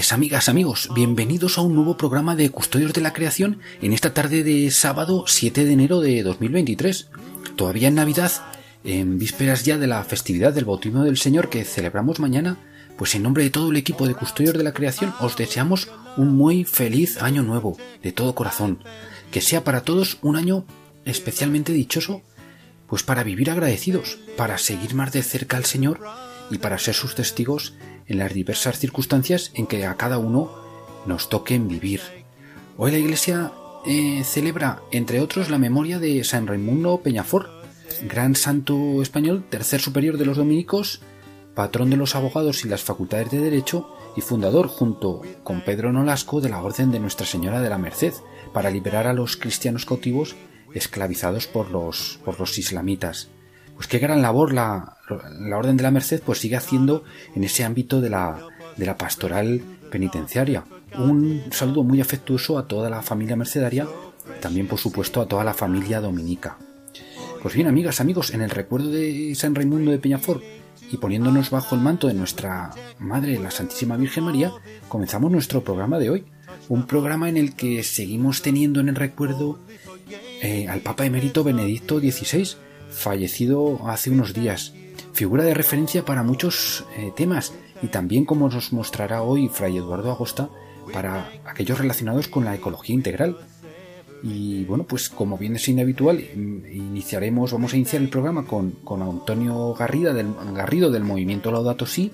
Amigas, amigos. Bienvenidos a un nuevo programa de Custodios de la Creación en esta tarde de sábado 7 de enero de 2023. Todavía en Navidad, en vísperas ya de la festividad del bautismo del Señor que celebramos mañana, pues en nombre de todo el equipo de Custodios de la Creación os deseamos un muy feliz año nuevo, de todo corazón. Que sea para todos un año especialmente dichoso, pues para vivir agradecidos, para seguir más de cerca al Señor y para ser sus testigos en las diversas circunstancias en que a cada uno nos toquen vivir. Hoy la Iglesia eh, celebra, entre otros, la memoria de San Raimundo Peñafort, gran santo español, tercer superior de los dominicos, patrón de los abogados y las facultades de Derecho y fundador, junto con Pedro Nolasco, de la Orden de Nuestra Señora de la Merced, para liberar a los cristianos cautivos esclavizados por los, por los islamitas. Pues qué gran labor la, la Orden de la Merced pues sigue haciendo en ese ámbito de la, de la pastoral penitenciaria. Un saludo muy afectuoso a toda la familia mercedaria, también por supuesto a toda la familia dominica. Pues bien, amigas, amigos, en el recuerdo de San Raimundo de Peñafort y poniéndonos bajo el manto de nuestra Madre, la Santísima Virgen María, comenzamos nuestro programa de hoy. Un programa en el que seguimos teniendo en el recuerdo eh, al Papa Emérito Benedicto XVI, fallecido hace unos días, figura de referencia para muchos eh, temas y también como nos mostrará hoy Fray Eduardo Agosta para aquellos relacionados con la ecología integral. Y bueno, pues como bien es inhabitual, iniciaremos, vamos a iniciar el programa con, con Antonio Garrido del, Garrido del movimiento Laudato Si,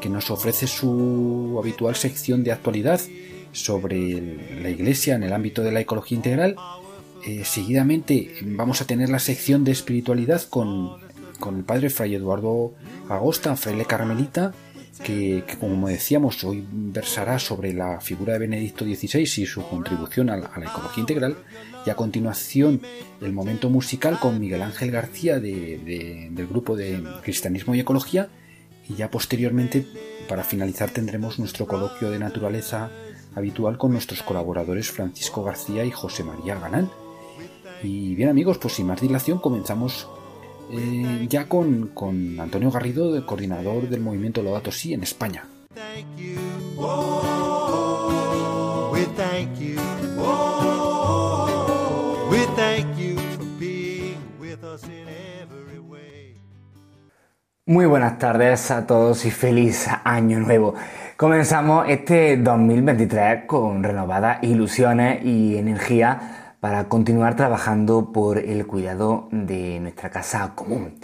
que nos ofrece su habitual sección de actualidad sobre la Iglesia en el ámbito de la ecología integral. Eh, seguidamente vamos a tener la sección de espiritualidad con, con el padre Fray Eduardo Agosta, fraile carmelita, que, como decíamos hoy versará sobre la figura de Benedicto XVI y su contribución a la, a ecología integral y a continuación el momento musical con Miguel Ángel García de, del grupo de Cristianismo y Ecología y ya posteriormente para finalizar tendremos nuestro coloquio de naturaleza habitual con nuestros colaboradores Francisco García y José María Galán. Y bien amigos, pues sin más dilación comenzamos eh, ya con, con, Antonio Garrido, el coordinador del movimiento Lodato Si en España. Muy buenas tardes a todos y feliz año nuevo. Comenzamos este 2023 con renovadas ilusiones y energía para continuar trabajando por el cuidado de nuestra casa común.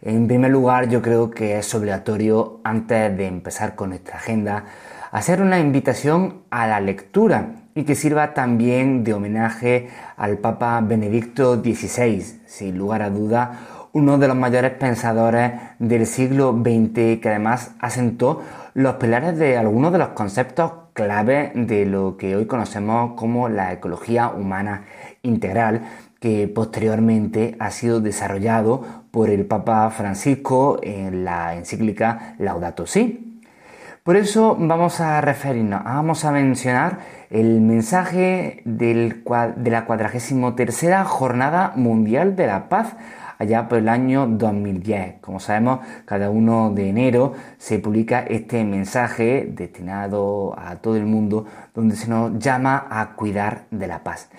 En primer lugar, yo creo que es obligatorio, antes de empezar con nuestra agenda, hacer una invitación a la lectura y que sirva también de homenaje al Papa Benedicto XVI, sin lugar a duda, uno de los mayores pensadores del siglo XX que además asentó los pilares de algunos de los conceptos clave de lo que hoy conocemos como la ecología humana integral, que posteriormente ha sido desarrollado por el Papa Francisco en la encíclica Laudato Si. Por eso vamos a referirnos, vamos a mencionar el mensaje de la 43 Jornada Mundial de la Paz, allá por el año 2010. Como sabemos, cada uno de enero se publica este mensaje destinado a todo el mundo donde se nos llama a cuidar de la paz.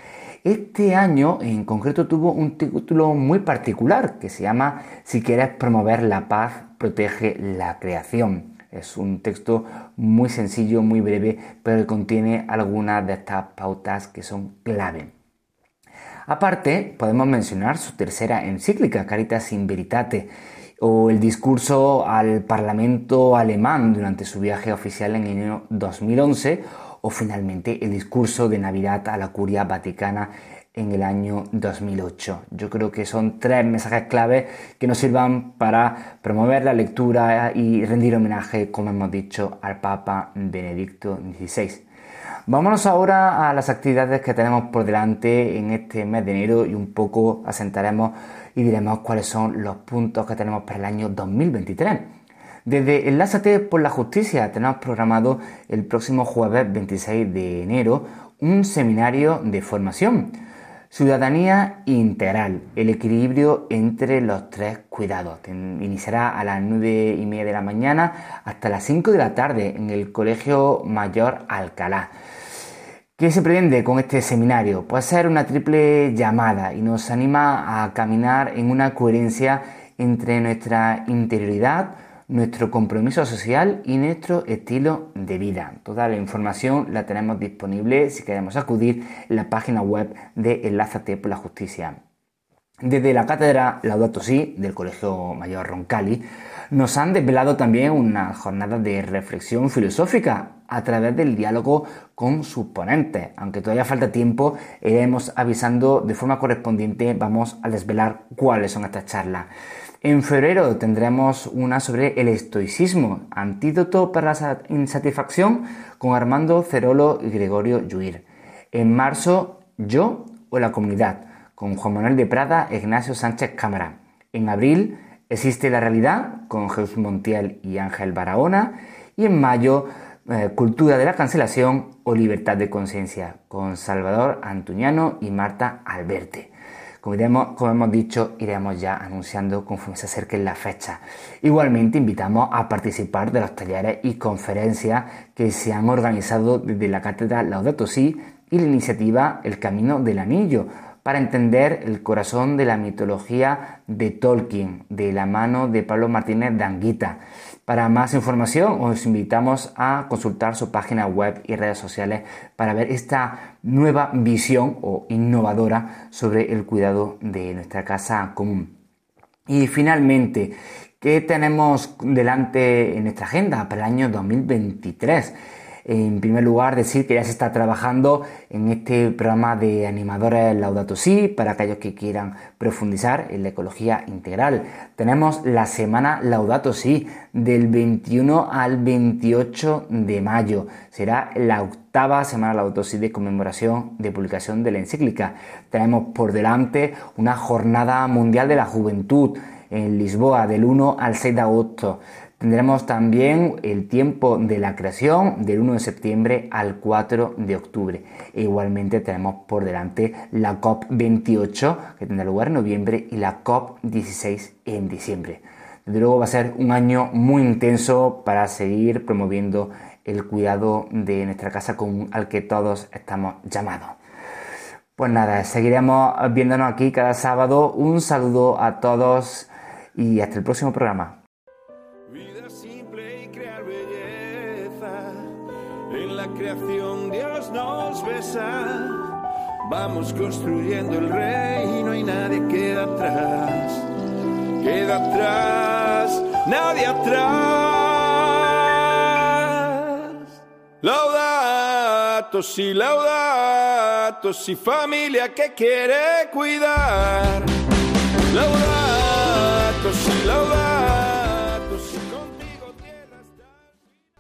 Este año en concreto tuvo un título muy particular que se llama Si quieres promover la paz, protege la creación. Es un texto muy sencillo, muy breve, pero que contiene algunas de estas pautas que son clave. Aparte, podemos mencionar su tercera encíclica, Caritas in Veritate, o el discurso al Parlamento alemán durante su viaje oficial en año 2011, o finalmente el discurso de Navidad a la Curia Vaticana en el año 2008. Yo creo que son tres mensajes claves que nos sirvan para promover la lectura y rendir homenaje, como hemos dicho, al Papa Benedicto XVI. Vámonos ahora a las actividades que tenemos por delante en este mes de enero y un poco asentaremos y diremos cuáles son los puntos que tenemos para el año 2023. Desde Enlázate por la Justicia tenemos programado el próximo jueves 26 de enero un seminario de formación Ciudadanía integral, el equilibrio entre los tres cuidados. Iniciará a las 9 y media de la mañana hasta las 5 de la tarde en el Colegio Mayor Alcalá. ¿Qué se pretende con este seminario? Puede ser una triple llamada y nos anima a caminar en una coherencia entre nuestra interioridad, nuestro compromiso social y nuestro estilo de vida. Toda la información la tenemos disponible si queremos acudir en la página web de Enlázate por la Justicia. Desde la cátedra Laudato Si del Colegio Mayor Roncali nos han desvelado también una jornada de reflexión filosófica a través del diálogo con sus ponentes. Aunque todavía falta tiempo, iremos avisando de forma correspondiente, vamos a desvelar cuáles son estas charlas. En febrero tendremos una sobre el estoicismo, antídoto para la insatisfacción, con Armando Cerolo y Gregorio Lluir. En marzo, yo o la comunidad, con Juan Manuel de Prada e Ignacio Sánchez Cámara. En abril, existe la realidad, con Jesús Montiel y Ángel Barahona. Y en mayo, eh, Cultura de la cancelación o libertad de conciencia, con Salvador Antuñano y Marta Alberte. Como, hemos dicho, iremos ya anunciando conforme se acerquen la fecha. Igualmente invitamos a participar de los talleres y conferencias que se han organizado desde la cátedra Laudato Si y la iniciativa El Camino del Anillo para entender el corazón de la mitología de Tolkien, de la mano de Pablo Martínez Danguita. Para más información os invitamos a consultar su página web y redes sociales para ver esta nueva visión o innovadora sobre el cuidado de nuestra casa común. Y finalmente, ¿qué tenemos delante en nuestra agenda para el año 2023? En primer lugar, decir que ya se está trabajando en este programa de animadores Laudato Si para aquellos que quieran profundizar en la ecología integral. Tenemos la semana Laudato Si del 21 al 28 de mayo. Será la octava semana Laudato Si de conmemoración de publicación de la encíclica. Tenemos por delante una jornada mundial de la juventud en Lisboa del 1 al 6 de agosto. Tendremos también el tiempo de la creación del 1 de septiembre al 4 de octubre. E igualmente tenemos por delante la COP28 que tendrá lugar en noviembre y la COP16 en diciembre. Desde luego va a ser un año muy intenso para seguir promoviendo el cuidado de nuestra casa común al que todos estamos llamados. Pues nada, seguiremos viéndonos aquí cada sábado. Un saludo a todos y hasta el próximo programa. Creación Dios nos besa. Vamos construyendo el reino y nadie queda atrás. Queda atrás, nadie atrás. Laudato si, laudato si, familia que quiere cuidar. Laudato si, laudato.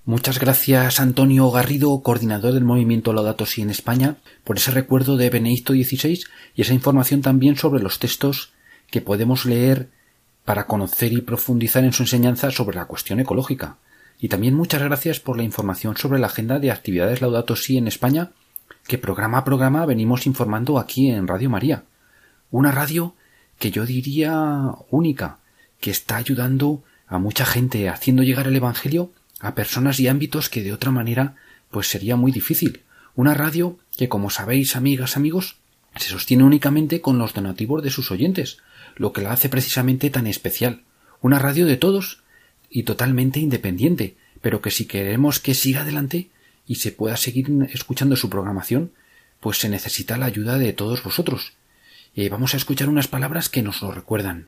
Muchas gracias Antonio Garrido, coordinador del movimiento Laudato Si en España, por ese recuerdo de Benedicto XVI y esa información también sobre los textos que podemos leer para conocer y profundizar en su enseñanza sobre la cuestión ecológica. Y también muchas gracias por la información sobre la agenda de actividades Laudato Si en España, que programa a programa venimos informando aquí en Radio María. Una radio que yo diría única, que está ayudando a mucha gente haciendo llegar el Evangelio a personas y ámbitos que de otra manera pues sería muy difícil. Una radio que, como sabéis, amigas, amigos, se sostiene únicamente con los donativos de sus oyentes, lo que la hace precisamente tan especial. Una radio de todos y totalmente independiente, pero que si queremos que siga adelante y se pueda seguir escuchando su programación, pues se necesita la ayuda de todos vosotros. y vamos a escuchar unas palabras que nos lo recuerdan.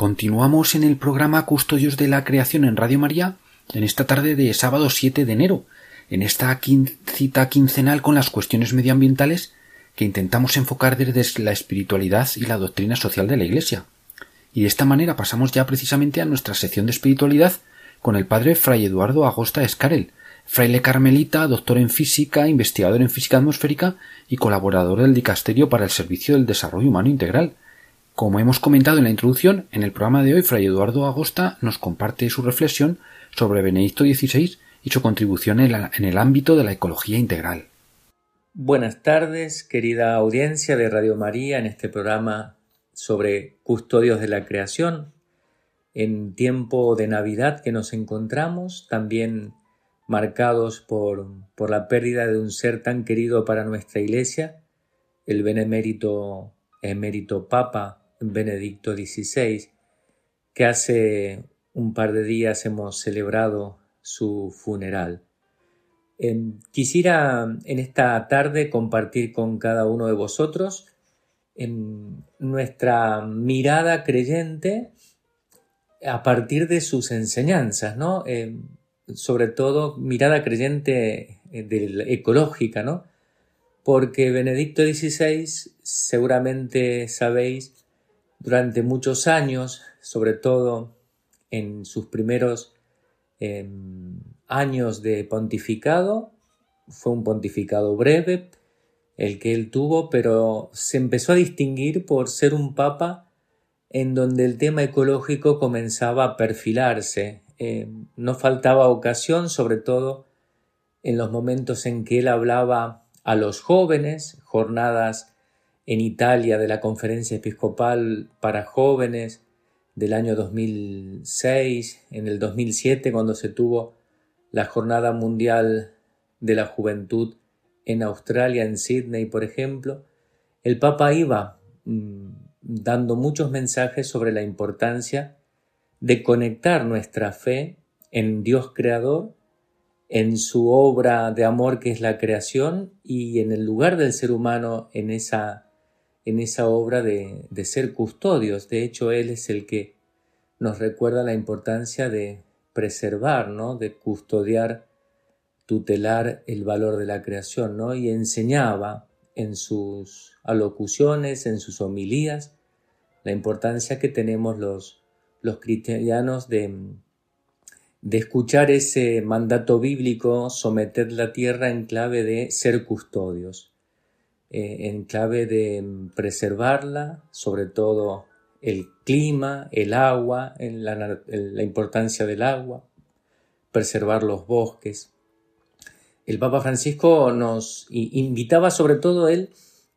Continuamos en el programa Custodios de la Creación en Radio María en esta tarde de sábado 7 de enero, en esta cita quincenal con las cuestiones medioambientales que intentamos enfocar desde la espiritualidad y la doctrina social de la Iglesia. Y de esta manera pasamos ya precisamente a nuestra sección de espiritualidad con el padre Fray Eduardo Agosta Escarel, fraile carmelita, doctor en física, investigador en física atmosférica y colaborador del Dicasterio para el Servicio del Desarrollo Humano Integral, como hemos comentado en la introducción, en el programa de hoy Fray Eduardo Agosta nos comparte su reflexión sobre Benedicto XVI y su contribución en, el ámbito de la ecología integral. Buenas tardes, querida audiencia de Radio María, en este programa sobre custodios de la creación. En tiempo de Navidad que nos encontramos, también marcados por, por la pérdida de un ser tan querido para nuestra Iglesia, el benemérito emérito Papa Benedicto XVI, que hace un par de días hemos celebrado su funeral. Em, quisiera en esta tarde compartir con cada uno de vosotros en nuestra mirada creyente a partir de sus enseñanzas, ¿no? Em, sobre todo mirada creyente eh, ecológica, ¿no? Porque Benedicto XVI, seguramente sabéis, durante muchos años, sobre todo en sus primeros em, años de pontificado, fue un pontificado breve el que él tuvo, pero se empezó a distinguir por ser un papa en donde el tema ecológico comenzaba a perfilarse. Em, no faltaba ocasión, sobre todo en los momentos en que él hablaba a los jóvenes, jornadas en Italia de la Conferencia Episcopal para Jóvenes del año 2006, en el 2007 cuando se tuvo la Jornada Mundial de la Juventud en Australia, en Sydney, por ejemplo, el Papa iba mm, dando muchos mensajes sobre la importancia de conectar nuestra fe en Dios Creador, en su obra de amor que es la creación y en el lugar del ser humano en esa en esa obra de, ser custodios. De hecho, Él es el que nos recuerda la importancia de preservar, ¿no? de custodiar, tutelar el valor de la creación, ¿no? y enseñaba en sus alocuciones, en sus homilías, la importancia que tenemos los, los cristianos de, de escuchar ese mandato bíblico, someter la tierra en clave de ser custodios. Eh, en clave de preservarla, sobre todo el clima, el agua, la, importancia del agua, preservar los bosques. El Papa Francisco nos invitaba sobre todo él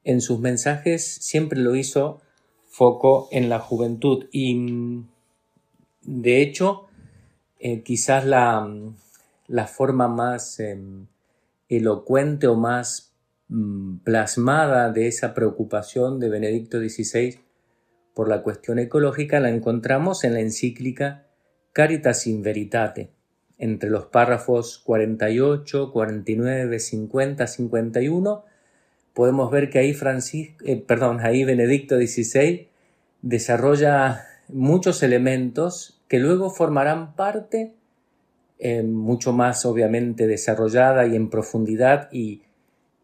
en sus mensajes, siempre lo hizo foco en la juventud y de hecho eh, quizás la, la, forma más em, elocuente o más Mm, plasmada de esa preocupación de Benedicto XVI por la cuestión ecológica la encontramos en la encíclica Caritas in Veritate, entre los párrafos 48, 49, 50, 51, podemos ver que ahí, eh, perdón, ahí Benedicto XVI desarrolla muchos elementos que luego formarán parte eh, mucho más obviamente desarrollada y en profundidad y,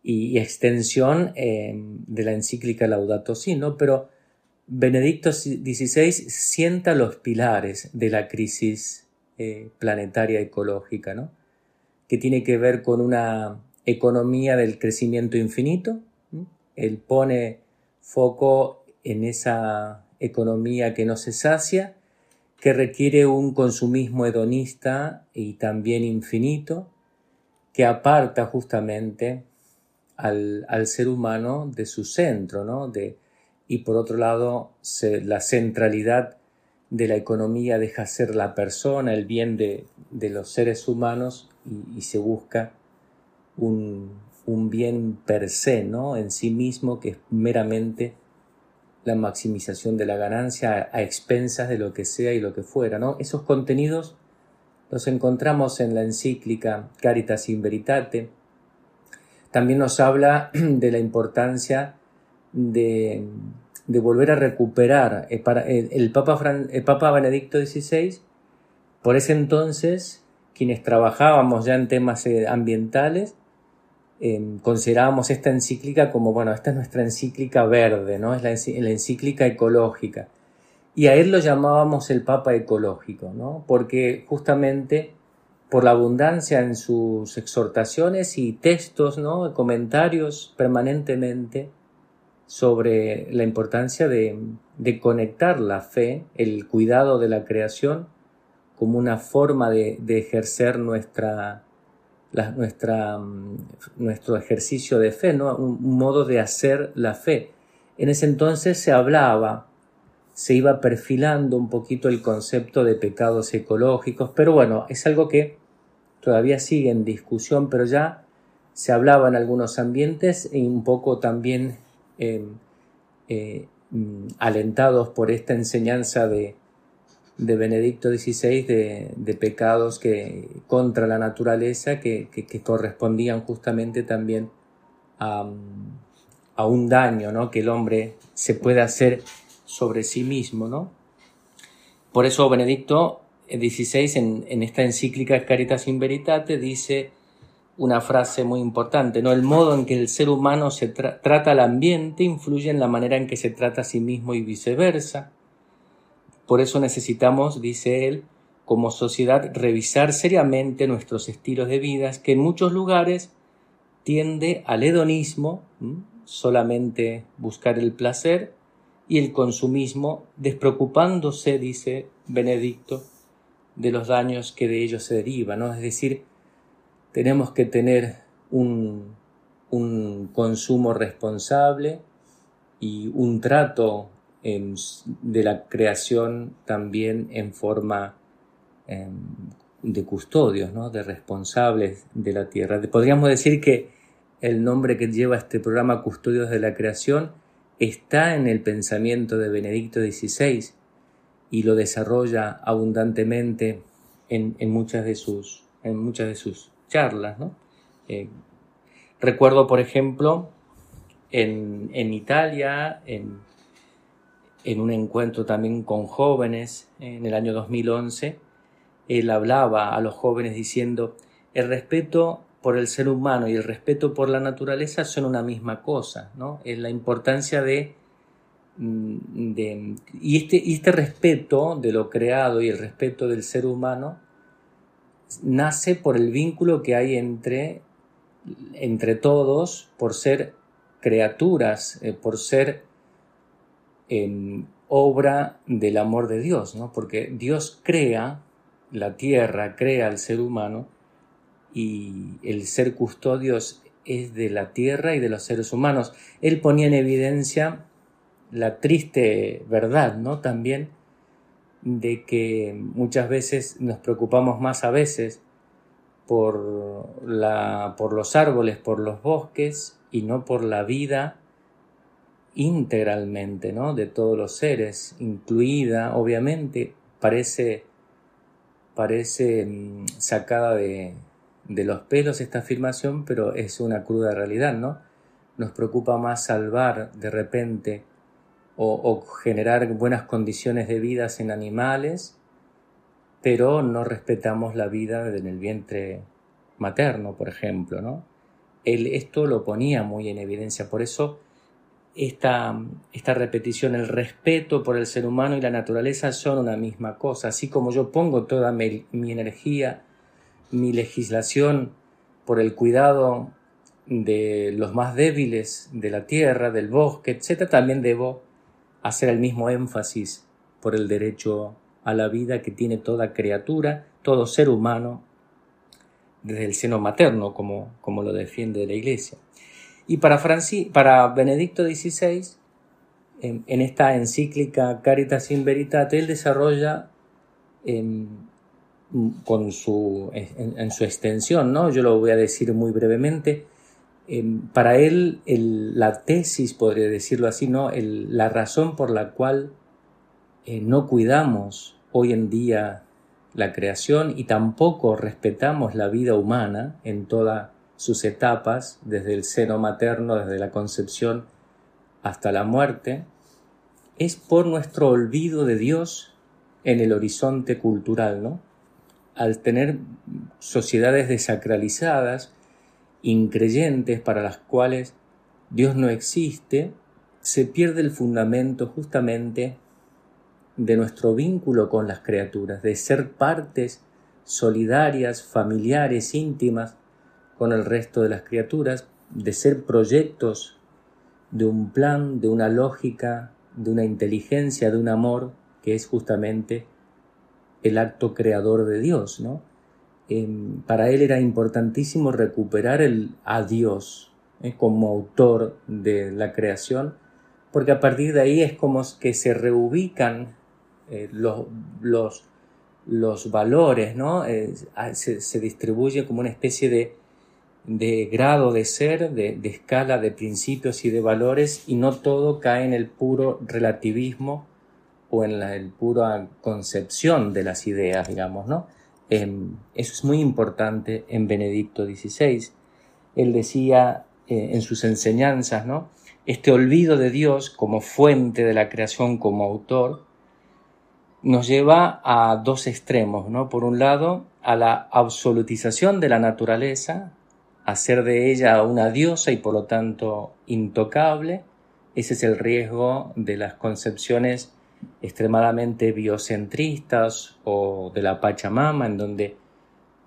extensión eh, de la encíclica Laudato Si, ¿no? Pero Benedicto XVI sienta los pilares de la crisis eh, planetaria ecológica, ¿no? que tiene que ver con una economía del crecimiento infinito. Él pone foco en esa economía que no se sacia, que requiere un consumismo hedonista y también infinito, que aparta justamente al, ser humano de su centro, ¿no? De, y por otro lado, la centralidad de la economía deja ser la persona, el bien de, los seres humanos y, se busca un, un, bien per se, ¿no? En sí mismo que es meramente la maximización de la ganancia a, expensas de lo que sea y lo que fuera, ¿no? Esos contenidos los encontramos en la encíclica Caritas in Veritate. También nos habla de la importancia de, volver a recuperar eh, el, Papa el Papa Benedicto XVI, por ese entonces, quienes trabajábamos ya en temas eh, ambientales, considerábamos esta encíclica como, bueno, esta es nuestra encíclica verde, ¿no? Es la, encíclica ecológica. Y a él lo llamábamos el Papa ecológico, ¿no? Porque justamente por la abundancia en sus exhortaciones y textos, ¿no? Comentarios permanentemente sobre la importancia de, conectar la fe, el cuidado de la creación, como una forma de ejercer nuestra, nuestra, mm, nuestro ejercicio de fe, ¿no? un, modo de hacer la fe. En ese entonces se hablaba, se iba perfilando un poquito el concepto de pecados ecológicos, pero bueno, es algo que todavía sigue en discusión, pero ya se hablaba en algunos ambientes y un poco también em, eh, mm, alentados por esta enseñanza de, de Benedicto XVI de, pecados que, contra la naturaleza que, correspondían justamente también a, un daño ¿no? que el hombre se puede hacer sobre sí mismo. ¿no? Por eso Benedicto XVI en, en esta encíclica Caritas in Veritate dice una frase muy importante, ¿no? El modo en que el ser humano se trata al ambiente influye en la manera en que se trata a sí mismo y viceversa. Por eso necesitamos, dice él, como sociedad revisar seriamente nuestros estilos de vida, que en muchos lugares tiende al hedonismo, solamente buscar el placer, y el consumismo, despreocupándose, dice Benedicto, de los daños que de ellos se derivan. ¿no? Es decir, tenemos que tener un, un consumo responsable y un trato de la creación también en forma em, de custodios, ¿no? de responsables de la tierra. Podríamos decir que el nombre que lleva este programa Custodios de la Creación está en el pensamiento de Benedicto XVI y lo desarrolla abundantemente en, muchas, de sus, en muchas de sus charlas. Eh, recuerdo, por ejemplo, en, en Italia, en, en un encuentro también con jóvenes en el año 2011, él hablaba a los jóvenes diciendo, el respeto por el ser humano y el respeto por la naturaleza son una misma cosa, ¿no? Es la importancia de, de y, este, este respeto de lo creado y el respeto del ser humano nace por el vínculo que hay entre, entre todos, por ser criaturas, eh, por ser en obra del amor de Dios, ¿no? Porque Dios crea la tierra, crea al ser humano y el ser custodios es de la tierra y de los seres humanos. Él ponía en evidencia la triste verdad, ¿no? También de que muchas veces nos preocupamos más a veces por, la, por los árboles, por los bosques y no por la vida integralmente, ¿no? De todos los seres, incluida, obviamente, parece, parece mm, sacada de, de los pelos esta afirmación, pero es una cruda realidad, ¿no? Nos preocupa más salvar de repente o, generar buenas condiciones de vida en animales pero no respetamos la vida en el vientre materno, por ejemplo, ¿no? Esto lo ponía muy en evidencia, por eso esta, esta repetición, el respeto por el ser humano y la naturaleza son una misma cosa, así como yo pongo toda mi, mi energía, mi legislación por el cuidado de los más débiles de la tierra, del bosque, etc., también debo hacer el mismo énfasis por el derecho a la vida que tiene toda criatura, todo ser humano, desde el seno materno, como, como lo defiende la Iglesia. Y para, para Benedicto XVI, en, esta encíclica Caritas in Veritate, él desarrolla en, con su, en, su extensión, ¿no? yo lo voy a decir muy brevemente, para él la tesis, podría decirlo así, ¿no? la razón por la cual eh, no cuidamos hoy en día la creación y tampoco respetamos la vida humana en todas sus etapas, desde el seno materno, desde la concepción hasta la muerte, es por nuestro olvido de Dios en el horizonte cultural, ¿no? Al tener sociedades desacralizadas, increyentes para las cuales Dios no existe, se pierde el fundamento justamente de nuestro vínculo con las criaturas, de ser partes solidarias, familiares, íntimas con el resto de las criaturas, de ser proyectos de un plan, de una lógica, de una inteligencia, de un amor, que es justamente el acto creador de Dios, ¿no? Em, para él era importantísimo recuperar el a Dios ¿eh? como autor de la creación, porque a partir de ahí es como que se reubican eh, los, los, los, valores, ¿no? Eh, se, se, distribuye como una especie de, de grado de ser, de, de, escala de principios y de valores, y no todo cae en el puro relativismo o en la el pura concepción de las ideas, digamos, ¿no? Em, eso es muy importante en Benedicto XVI. Él decía eh, en sus enseñanzas, ¿no? Este olvido de Dios como fuente de la creación, como autor, nos lleva a dos extremos, ¿no? Por un lado, a la absolutización de la naturaleza, hacer de ella una diosa y por lo tanto intocable. Ese es el riesgo de las concepciones extremadamente biocentristas o de la Pachamama, en donde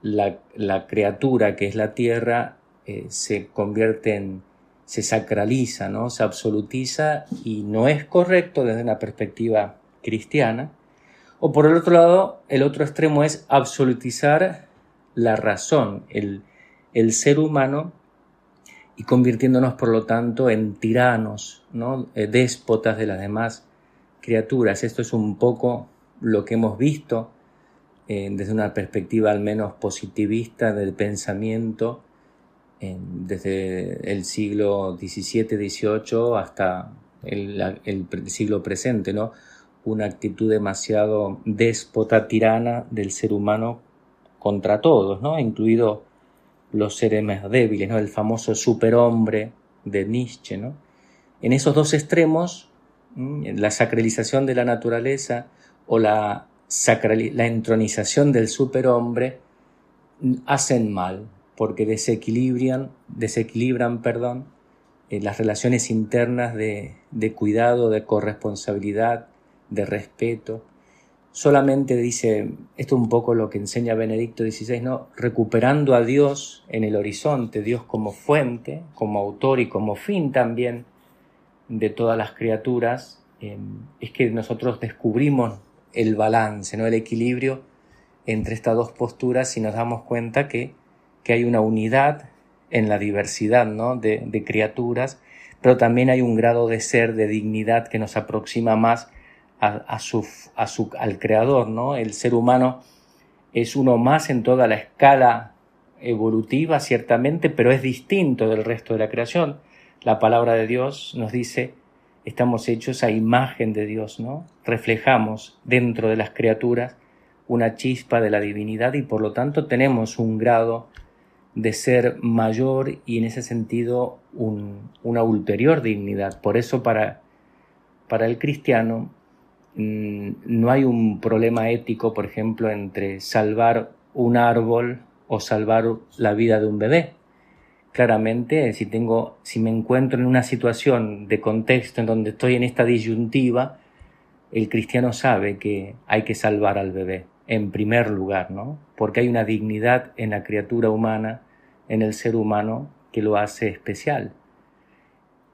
la, criatura que es la tierra eh, se convierte en, se sacraliza, ¿no? se absolutiza y no es correcto desde una perspectiva cristiana. O por el otro lado, el otro extremo es absolutizar la razón, el, el ser humano y convirtiéndonos por lo tanto en tiranos, ¿no? Eh, déspotas de las demás criaturas. Esto es un poco lo que hemos visto eh, desde una perspectiva al menos positivista del pensamiento desde el siglo XVII, XVIII hasta el, siglo presente, ¿no? Una actitud demasiado déspota, tirana del ser humano contra todos, ¿no? Incluido los seres más débiles, ¿no? El famoso superhombre de Nietzsche, ¿no? En esos dos extremos la sacralización de la naturaleza o la, la entronización del superhombre hacen mal porque desequilibran, desequilibran perdón, eh, las relaciones internas de, de cuidado, de corresponsabilidad, de respeto. Solamente dice, esto es un poco lo que enseña Benedicto XVI, ¿no? recuperando a Dios en el horizonte, Dios como fuente, como autor y como fin también de todas las criaturas, em, es que nosotros descubrimos el balance, ¿no? el equilibrio entre estas dos posturas y nos damos cuenta que, que hay una unidad en la diversidad ¿no? de, criaturas, pero también hay un grado de ser, de dignidad que nos aproxima más a, su, a su, al creador. ¿no? El ser humano es uno más en toda la escala evolutiva, ciertamente, pero es distinto del resto de la creación la palabra de Dios nos dice, estamos hechos a imagen de Dios, ¿no? Reflejamos dentro de las criaturas una chispa de la divinidad y por lo tanto tenemos un grado de ser mayor y en ese sentido una ulterior dignidad. Por eso para, para el cristiano mm, no hay un problema ético, por ejemplo, entre salvar un árbol o salvar la vida de un bebé. Claramente, si tengo, si me encuentro en una situación de contexto en donde estoy en esta disyuntiva, el cristiano sabe que hay que salvar al bebé en primer lugar, ¿no? Porque hay una dignidad en la criatura humana, en el ser humano, que lo hace especial.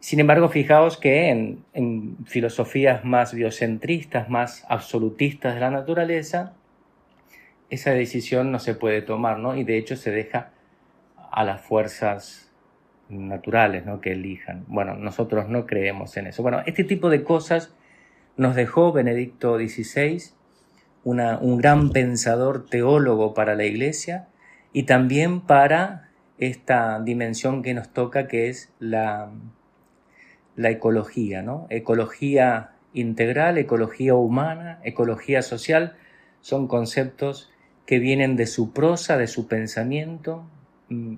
Sin embargo, fijaos que en, filosofías más biocentristas, más absolutistas de la naturaleza, esa decisión no se puede tomar, ¿no? Y de hecho se deja a las fuerzas naturales, ¿no? Que elijan. Bueno, nosotros no creemos en eso. Bueno, este tipo de cosas nos dejó Benedicto XVI, un gran pensador teólogo para la Iglesia y también para esta dimensión que nos toca, que es la la ecología, ¿no? Ecología integral, ecología humana, ecología social, son conceptos que vienen de su prosa, de su pensamiento. Mm,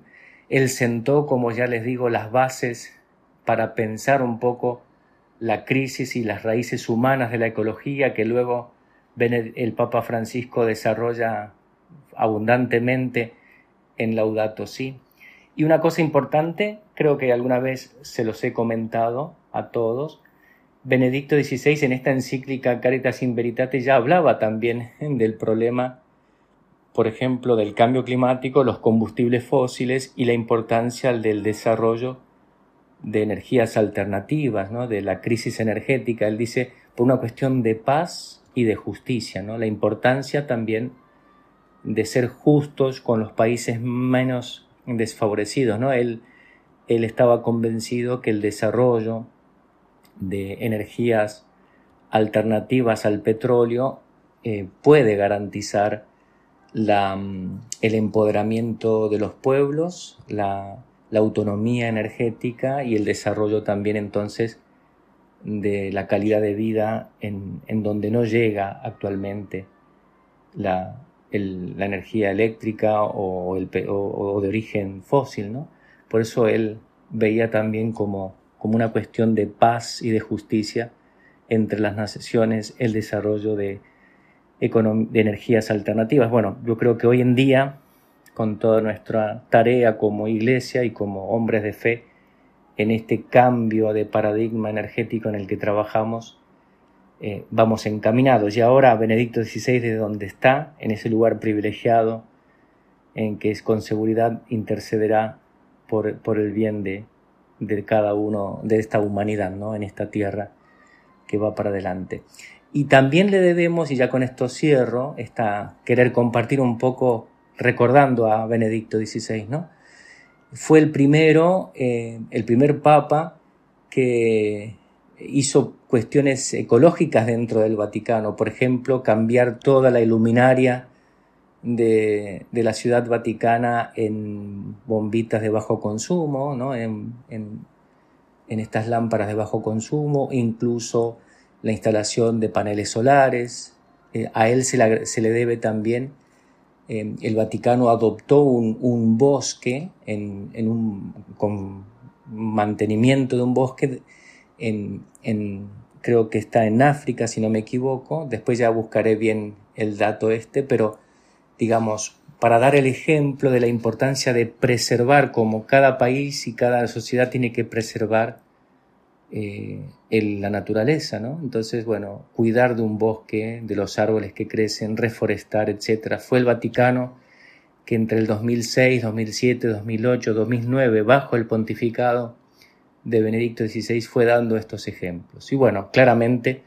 él sentó, como ya les digo, las bases para pensar un poco la crisis y las raíces humanas de la ecología que luego el Papa Francisco desarrolla abundantemente en Laudato Si. Y una cosa importante, creo que alguna vez se los he comentado a todos, Benedicto XVI en esta encíclica Caritas in Veritate ya hablaba también del problema, por ejemplo, del cambio climático, los combustibles fósiles y la importancia del desarrollo de energías alternativas, ¿no? de la crisis energética. Él dice, por una cuestión de paz y de justicia, ¿no? la importancia también de ser justos con los países menos desfavorecidos, ¿no? Él, él estaba convencido que el desarrollo de energías alternativas al petróleo eh, puede garantizar mm, el empoderamiento de los pueblos, la, autonomía energética y el desarrollo también entonces de la calidad de vida en, donde no llega actualmente la, energía eléctrica o, o, de origen fósil, ¿no? Por eso él veía también como, como una cuestión de paz y de justicia entre las naciones el desarrollo de, de energías alternativas. Bueno, yo creo que hoy en día, con toda nuestra tarea como iglesia y como hombres de fe, en este cambio de paradigma energético en el que trabajamos, eh, vamos encaminados. Y ahora Benedicto XVI, de donde está, en ese lugar privilegiado, en que es con seguridad intercederá por, por el bien de, de, cada uno, de esta humanidad, ¿no? En esta tierra que va para adelante. Y también le debemos, y ya con esto cierro, esta, querer compartir un poco, recordando a Benedicto XVI, ¿no? Fue el primero, eh, el primer papa que hizo cuestiones ecológicas dentro del Vaticano, por ejemplo, cambiar toda la iluminaria de, la ciudad vaticana en bombitas de bajo consumo, ¿no? en, estas lámparas de bajo consumo, incluso la instalación de paneles solares. Eh, a él se, le debe también, eh, el Vaticano adoptó un, bosque en, un, con mantenimiento de un bosque en, creo que está en África, si no me equivoco, después ya buscaré bien el dato este, pero digamos, para dar el ejemplo de la importancia de preservar como cada país y cada sociedad tiene que preservar eh, la naturaleza, ¿no? Entonces, bueno, cuidar de un bosque, de los árboles que crecen, reforestar, etcétera. Fue el Vaticano que entre el 2006, 2007, 2008, 2009, bajo el pontificado de Benedicto XVI fue dando estos ejemplos. Y bueno, claramente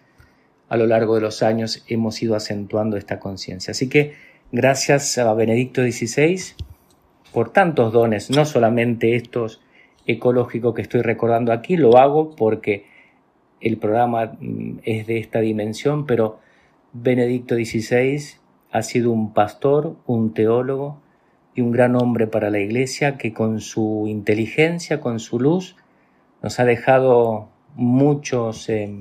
a lo largo de los años hemos ido acentuando esta conciencia. Así que gracias a Benedicto XVI por tantos dones, no solamente estos ecológicos que estoy recordando aquí, lo hago porque el programa mm, es de esta dimensión, pero Benedicto XVI ha sido un pastor, un teólogo y un gran hombre para la Iglesia que con su inteligencia, con su luz, nos ha dejado muchos, eh,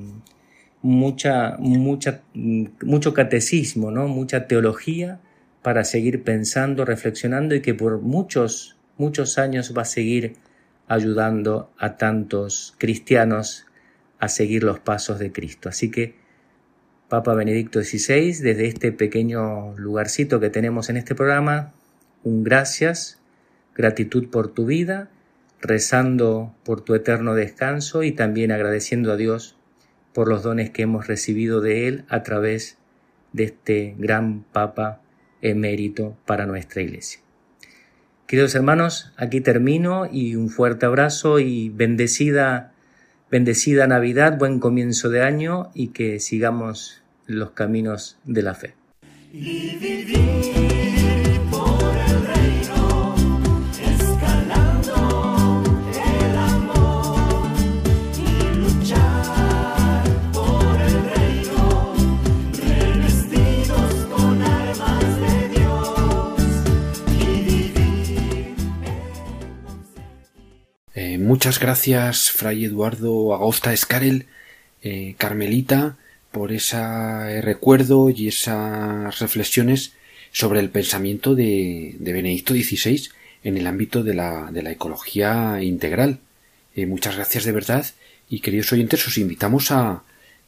mucha, mucha, mucho catecismo, ¿no? mucha teología para seguir pensando, reflexionando y que por muchos, muchos años va a seguir ayudando a tantos cristianos a seguir los pasos de Cristo. Así que Papa Benedicto XVI, desde este pequeño lugarcito que tenemos en este programa, un gracias, gratitud por tu vida, rezando por tu eterno descanso y también agradeciendo a Dios por los dones que hemos recibido de Él a través de este gran Papa emérito para nuestra Iglesia. Queridos hermanos, aquí termino y un fuerte abrazo y bendecida, bendecida Navidad, buen comienzo de año y que sigamos los caminos de la fe. Muchas gracias, Fray Eduardo Agosta Escarel, eh, Carmelita, por ese recuerdo y esas reflexiones sobre el pensamiento de, Benedicto XVI en el ámbito de la, de la ecología integral. Eh, muchas gracias de verdad y queridos oyentes os invitamos a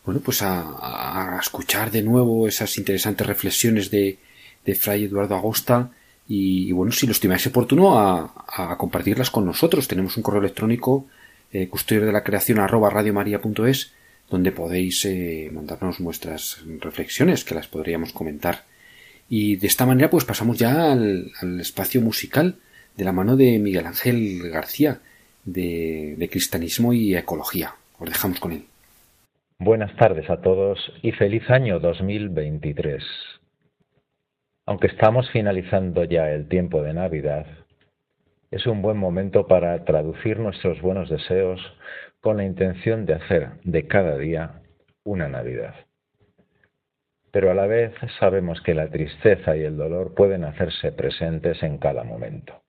bueno pues a, escuchar de nuevo esas interesantes reflexiones de, de Fray Eduardo Agosta y, bueno, si lo estimáis oportuno, a, compartirlas con nosotros. Tenemos un correo electrónico, eh, custodio de la creación arroba donde podéis eh, mandarnos vuestras reflexiones, que las podríamos comentar. Y de esta manera, pues pasamos ya al, espacio musical de la mano de Miguel Ángel García, de, de Cristianismo y Ecología. Os dejamos con él. Buenas tardes a todos y feliz año 2023. Aunque estamos finalizando ya el tiempo de Navidad, es un buen momento para traducir nuestros buenos deseos con la intención de hacer de cada día una Navidad. Pero a la vez sabemos que la tristeza y el dolor pueden hacerse presentes en cada momento,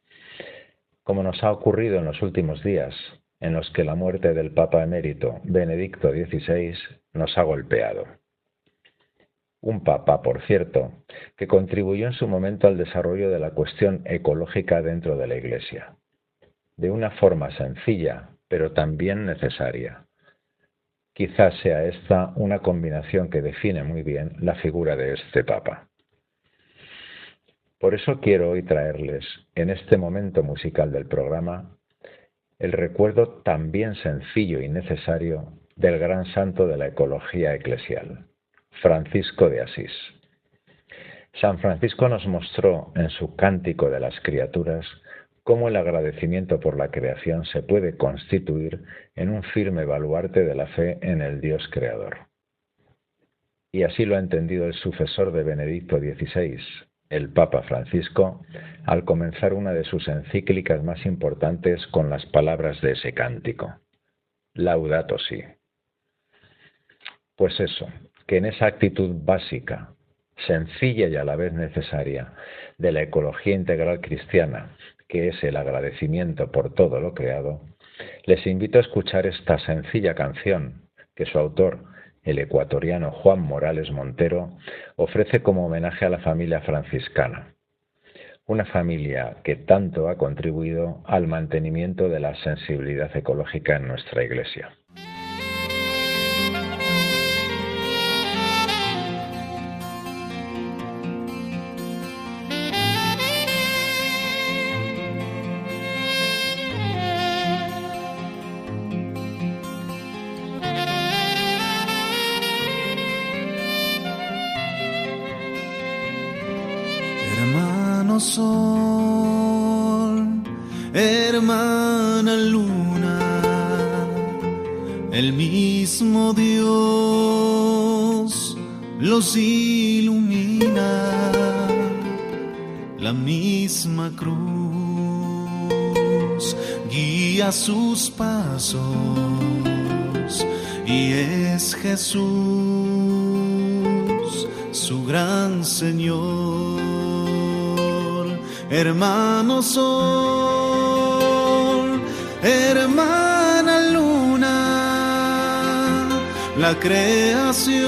como nos ha ocurrido en los últimos días, en los que la muerte del Papa emérito Benedicto XVI nos ha golpeado un papa, por cierto, que contribuyó en su momento al desarrollo de la cuestión ecológica dentro de la Iglesia, de una forma sencilla, pero también necesaria. Quizás sea esta una combinación que define muy bien la figura de este papa. Por eso quiero hoy traerles, en este momento musical del programa, el recuerdo también sencillo y necesario del gran santo de la ecología eclesial, Francisco de Asís. San Francisco nos mostró en su Cántico de las Criaturas cómo el agradecimiento por la creación se puede constituir en un firme baluarte de la fe en el Dios Creador. Y así lo ha entendido el sucesor de Benedicto XVI, el Papa Francisco, al comenzar una de sus encíclicas más importantes con las palabras de ese cántico. Laudato si. Pues eso, que en esa actitud básica, sencilla y a la vez necesaria de la ecología integral cristiana, que es el agradecimiento por todo lo creado, les invito a escuchar esta sencilla canción que su autor, el ecuatoriano Juan Morales Montero, ofrece como homenaje a la familia franciscana, una familia que tanto ha contribuido al mantenimiento de la sensibilidad ecológica en nuestra Iglesia. Sus pasos. Y es Jesús su gran Señor. Hermano sol, hermana luna, la creación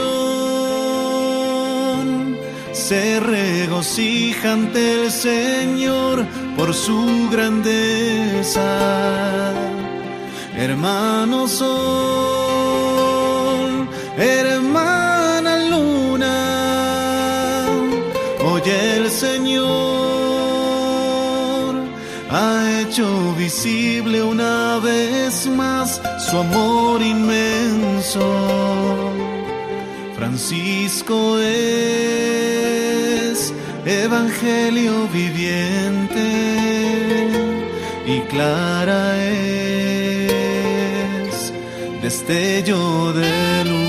se regocija ante el Señor por su grandeza. Hermano sol, hermana luna, oye el Señor ha hecho visible una vez más su amor inmenso. Francisco es Evangelio viviente y clara es destello de luz.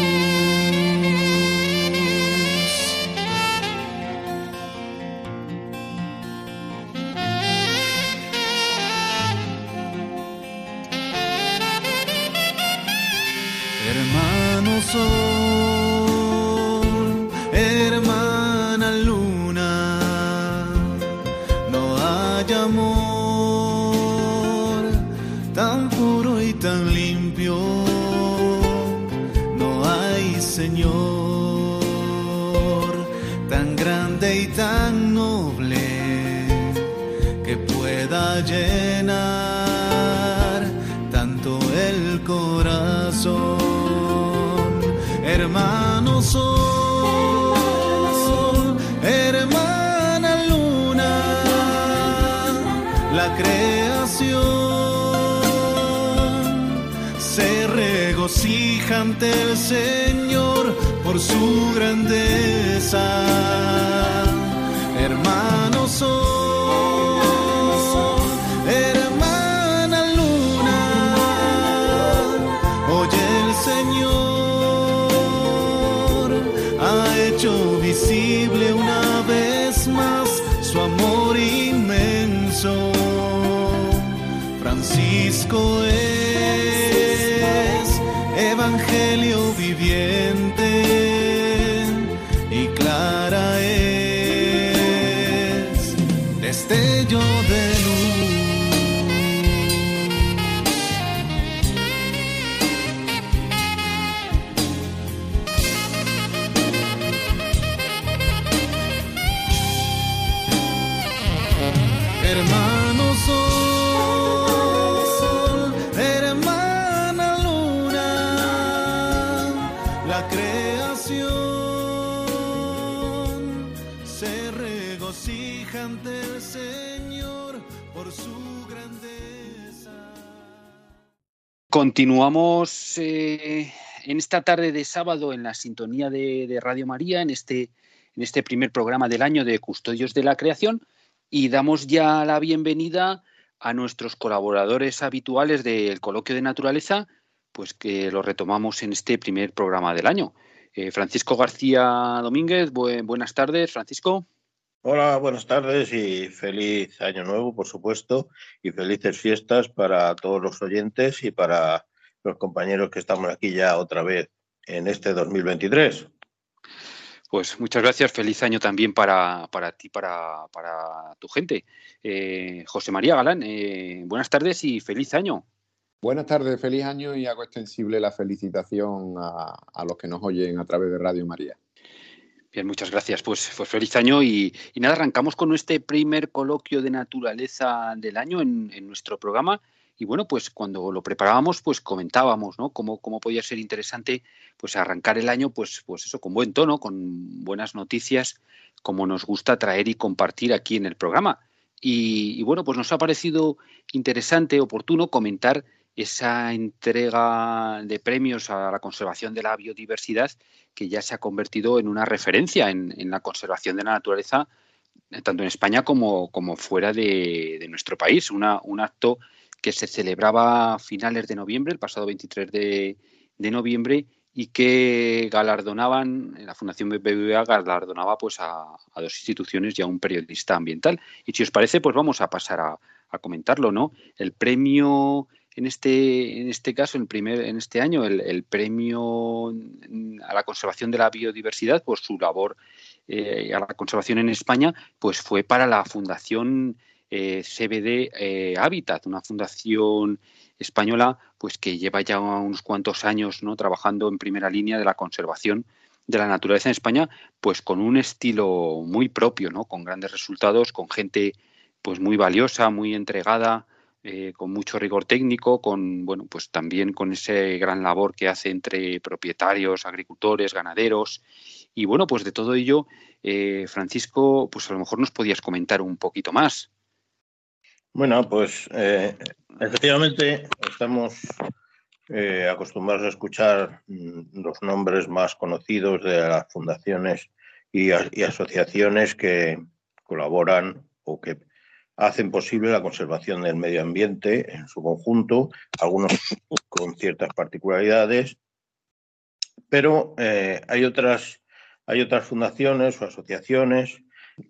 Señor por su grandeza. Hermano sol, hermana luna, oye el Señor ha hecho visible una vez más su amor inmenso. Francisco evangelio viviente Continuamos eh, en esta tarde de sábado en la sintonía de, Radio María, en este, en este primer programa del año de Custodios de la Creación, y damos ya la bienvenida a nuestros colaboradores habituales del Coloquio de Naturaleza, pues que lo retomamos en este primer programa del año. Eh, Francisco García Domínguez, buen- buenas tardes, Francisco. Hola, buenas tardes y feliz año nuevo, por supuesto, y felices fiestas para todos los oyentes y para los compañeros que estamos aquí ya otra vez en este 2023. Pues muchas gracias, feliz año también para, para ti, para, para tu gente. Eh, José María Galán, eh, buenas tardes y feliz año. Buenas tardes, feliz año y hago extensible la felicitación a, a los que nos oyen a través de Radio María. Bien, muchas gracias. Pues, pues feliz año y, y nada, arrancamos con este primer coloquio de naturaleza del año en, en nuestro programa. Y bueno, pues cuando lo preparábamos, pues comentábamos, ¿no? Cómo, cómo podía ser interesante, pues arrancar el año, pues, pues eso, con buen tono, con buenas noticias, como nos gusta traer y compartir aquí en el programa. Y, bueno, pues nos ha parecido interesante, oportuno comentar esa entrega de premios a la conservación de la biodiversidad que ya se ha convertido en una referencia en, en la conservación de la naturaleza, eh, tanto en España como, como fuera de, de nuestro país. Una, un acto que se celebraba a finales de noviembre, el pasado 23 de, noviembre, y que galardonaban, la Fundación BBVA galardonaba pues a, dos instituciones y a un periodista ambiental. Y si os parece, pues vamos a pasar a, comentarlo, ¿no? El premio en este, en este caso, en, primer, en este año, el, el, premio a la conservación de la biodiversidad por su labor eh, a la conservación en España, pues fue para la Fundación eh, CBD eh, Habitat, una fundación española pues que lleva ya unos cuantos años ¿no? trabajando en primera línea de la conservación de la naturaleza en España, pues con un estilo muy propio, ¿no? con grandes resultados, con gente pues muy valiosa, muy entregada, eh, con mucho rigor técnico, con bueno, pues también con ese gran labor que hace entre propietarios, agricultores, ganaderos. Y bueno, pues de todo ello, eh, Francisco, pues a lo mejor nos podías comentar un poquito más. Bueno, pues eh, efectivamente estamos eh, acostumbrados a escuchar mm, los nombres más conocidos de las fundaciones y, asociaciones que colaboran o que hacen posible la conservación del medio ambiente en su conjunto, algunos con ciertas particularidades, pero eh, hay, otras, hay otras fundaciones o asociaciones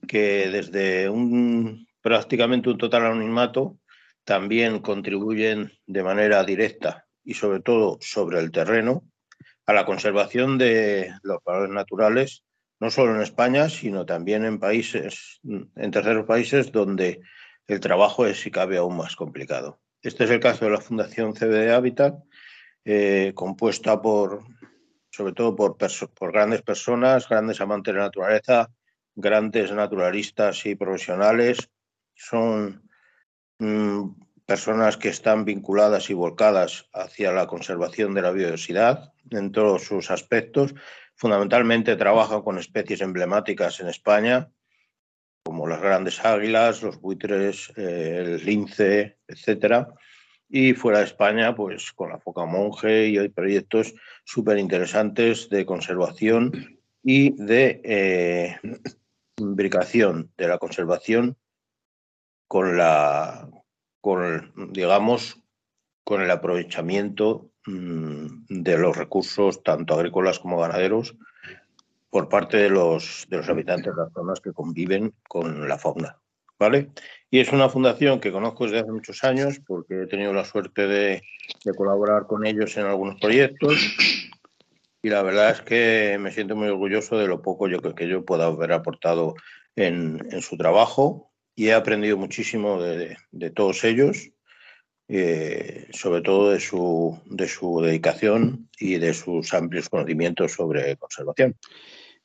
que desde un prácticamente un total anonimato también contribuyen de manera directa y sobre todo sobre el terreno a la conservación de los valores naturales, no solo en España, sino también en países, en terceros países donde el trabajo es, si cabe, aún más complicado. Este es el caso de la Fundación CBD Habitat, eh, compuesta por, sobre todo por, por grandes personas, grandes amantes de la naturaleza, grandes naturalistas y profesionales. Son mm, personas que están vinculadas y volcadas hacia la conservación de la biodiversidad en todos sus aspectos. Fundamentalmente trabajan con especies emblemáticas en España, como las grandes águilas, los buitres, eh, el lince, etcétera. Y fuera de España, pues con la foca monje y hay proyectos súper interesantes de conservación y de eh, imbricación de la conservación con la, con, digamos, con el aprovechamiento mm, de los recursos, tanto agrícolas como ganaderos, por parte de los, de los habitantes de las zonas que conviven con la fauna. ¿Vale? Y es una fundación que conozco desde hace muchos años porque he tenido la suerte de, de colaborar con ellos en algunos proyectos y la verdad es que me siento muy orgulloso de lo poco yo, que yo pueda haber aportado en, en su trabajo y he aprendido muchísimo de, todos ellos, eh, sobre todo de su, de su dedicación y de sus amplios conocimientos sobre conservación.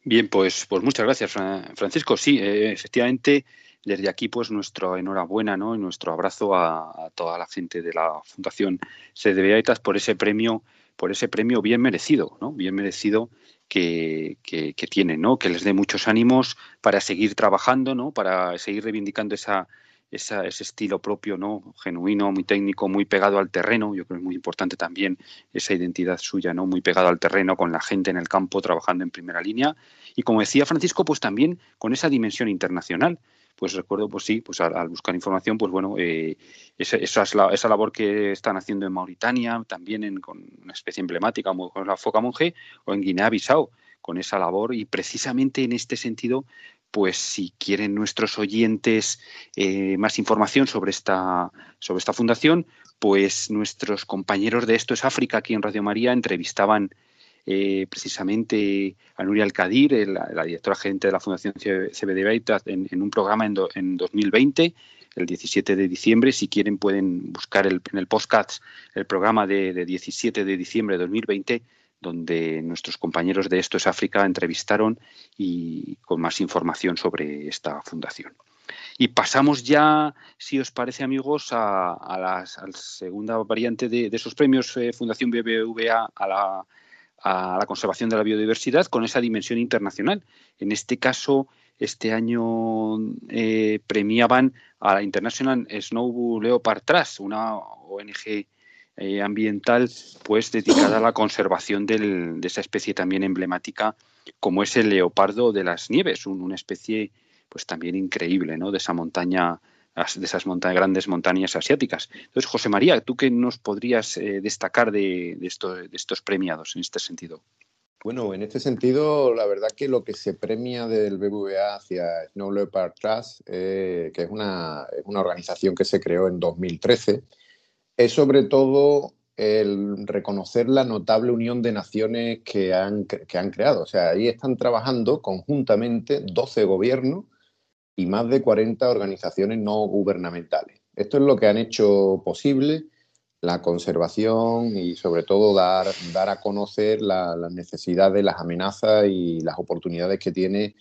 Bien, pues, pues muchas gracias, Francisco. Sí, eh, efectivamente, desde aquí, pues nuestra enhorabuena ¿no? y nuestro abrazo a, toda la gente de la Fundación CDBAetas por ese premio, por ese premio bien merecido, ¿no? Bien merecido que, tienen, ¿no? Que les dé muchos ánimos para seguir trabajando, ¿no? Para seguir reivindicando ese estilo propio, ¿no? Genuino, muy técnico, muy pegado al terreno. Yo creo que es muy importante también esa identidad suya, ¿no? Muy pegado al terreno, con la gente en el campo, trabajando en primera línea. Y como decía Francisco, pues también con esa dimensión internacional. Pues recuerdo, pues sí, pues al, buscar información, pues bueno, eh, esa, esa, labor que están haciendo en Mauritania, también con una especie emblemática como con la foca monje, o en Guinea-Bissau, con esa labor. Y precisamente en este sentido, pues si quieren nuestros oyentes eh, más información sobre esta, sobre esta fundación, pues nuestros compañeros de Esto es África aquí en Radio María entrevistaban eh, precisamente a Nuria Alcadir, la, directora gerente de la Fundación CBD en, un programa en, en 2020 el 17 de diciembre. Si quieren pueden buscar en el podcast el programa de, de 17 de diciembre de 2020 donde nuestros compañeros de Esto es África entrevistaron y con más información sobre esta fundación. Y pasamos ya, si os parece amigos, a, la, segunda variante de, esos premios eh, Fundación BBVA a la, a la conservación de la biodiversidad con esa dimensión internacional. En este caso, este año eh, premiaban a la International Snow Leopard Trust, una ONG eh, ambiental pues dedicada a la conservación de esa especie también emblemática como es el leopardo de las nieves, una especie pues también increíble, ¿no? De esa montaña, de esas grandes montañas asiáticas. Entonces, José María, ¿tú qué nos podrías eh, destacar de, de, estos premiados en este sentido? Bueno, en este sentido, la verdad que lo que se premia del BBVA hacia Snow Leopard Trust, eh, que es una, una organización que se creó en 2013, es sobre todo el reconocer la notable unión de naciones que han, que han creado. O sea, ahí están trabajando conjuntamente 12 gobiernos y más de 40 organizaciones no gubernamentales. Esto es lo que han hecho posible la conservación y sobre todo dar, dar a conocer las necesidades, las amenazas y las oportunidades que tiene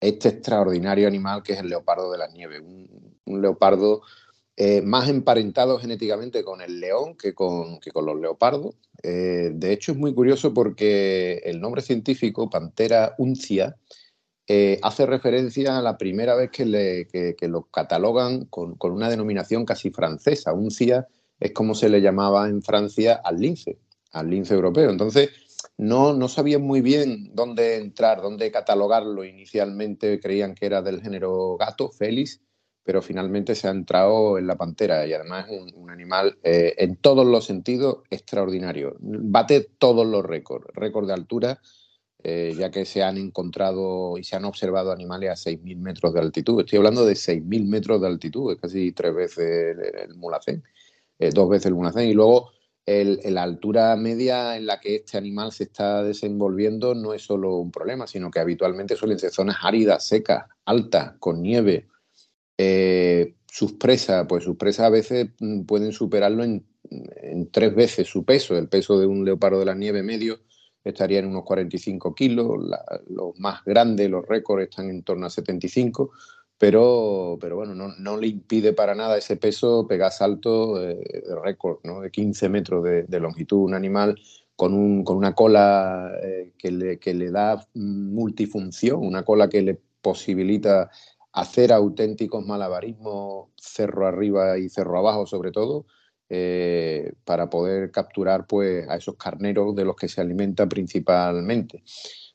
este extraordinario animal que es el leopardo de la nieve. un leopardo eh, más emparentado genéticamente con el león que con, con los leopardos. Eh, de hecho, es muy curioso porque el nombre científico, Pantera uncia, eh, hace referencia a la primera vez que, lo catalogan con, una denominación casi francesa. Uncia es como se le llamaba en Francia al lince, al lince europeo. Entonces, no, no sabían muy bien dónde entrar, dónde catalogarlo. Inicialmente creían que era del género gato, Félix, pero finalmente se ha entrado en la pantera y además es un, animal eh, en todos los sentidos extraordinario. Bate todos los récords, récord de altura, eh, ya que se han encontrado y se han observado animales a 6.000 metros de altitud. Estoy hablando de 6.000 metros de altitud, es casi tres veces el, mulacén, eh, dos veces el mulacén. Y luego la altura media en la que este animal se está desenvolviendo no es solo un problema, sino que habitualmente suelen ser zonas áridas, secas, altas, con nieve eh, sus presas, pues sus presas a veces mm, pueden superarlo en, tres veces su peso. El peso de un leopardo de la nieve medio estaría en unos 45 kilos, los más grandes, los récords están en torno a 75, pero, pero bueno, no, le impide para nada ese peso pegar salto de, récord, ¿no? de 15 metros de, longitud. Un animal con, un, con una cola eh, que, le, que le da multifunción, una cola que le posibilita hacer auténticos malabarismos cerro arriba y cerro abajo sobre todo, eh, para poder capturar pues, a esos carneros de los que se alimenta principalmente.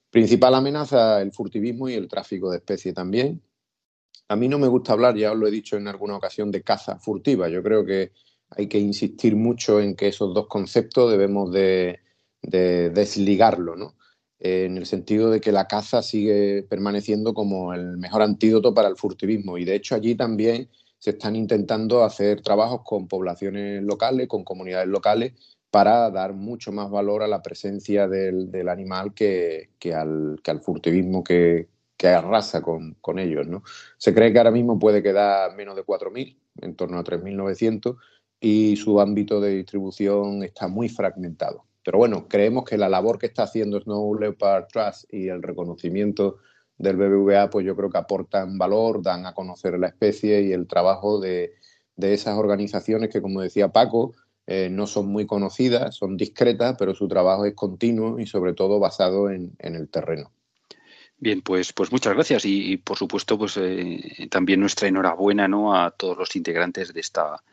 Principal amenaza el furtivismo y el tráfico de especies también. A mí no me gusta hablar, ya os lo he dicho en alguna ocasión, de caza furtiva. Yo creo que hay que insistir mucho en que esos dos conceptos debemos de, de desligarlo, ¿no? en el sentido de que la caza sigue permaneciendo como el mejor antídoto para el furtivismo y de hecho allí también se están intentando hacer trabajos con poblaciones locales, con comunidades locales, para dar mucho más valor a la presencia del, animal que, al, furtivismo que, arrasa con, con, ellos. ¿no? Se cree que ahora mismo puede quedar menos de 4.000, en torno a 3.900, y su ámbito de distribución está muy fragmentado. Pero bueno, creemos que la labor que está haciendo Snow Leopard Trust y el reconocimiento del BBVA, pues yo creo que aportan valor, dan a conocer la especie y el trabajo de, esas organizaciones que, como decía Paco, eh, no son muy conocidas, son discretas, pero su trabajo es continuo y sobre todo basado en, el terreno. Bien, pues, pues muchas gracias y, por supuesto pues eh, también nuestra enhorabuena ¿no? a todos los integrantes de esta,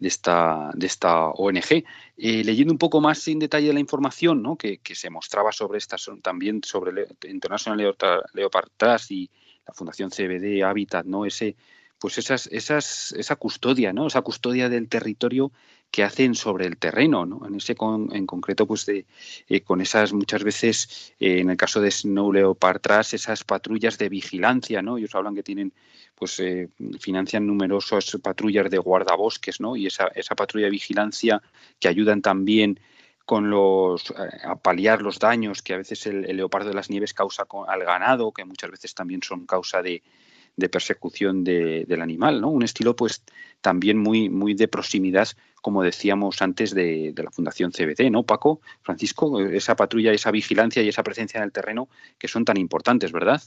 de esta, de esta ONG. Eh, leyendo un poco más en detalle la información ¿no? que, se mostraba sobre estas, también sobre el International Leopard Trust y la Fundación CBD Habitat, ¿no? Ese, pues esas, esas, esa custodia, ¿no? Esa custodia del territorio que hacen sobre el terreno, ¿no? En ese en concreto, pues de, eh, con esas muchas veces, eh, en el caso de Snow Leopard Trust, esas patrullas de vigilancia, ¿no? Ellos hablan que tienen pues eh, financian numerosas patrullas de guardabosques, ¿no? Y esa, esa patrulla de vigilancia que ayudan también con los a paliar los daños que a veces el, leopardo de las nieves causa al ganado, que muchas veces también son causa de, persecución del animal, ¿no? Un estilo, pues, también muy, muy de proximidad, como decíamos antes, de, la Fundación CBD, ¿no, Paco? Francisco, esa patrulla, esa vigilancia y esa presencia en el terreno que son tan importantes, ¿verdad?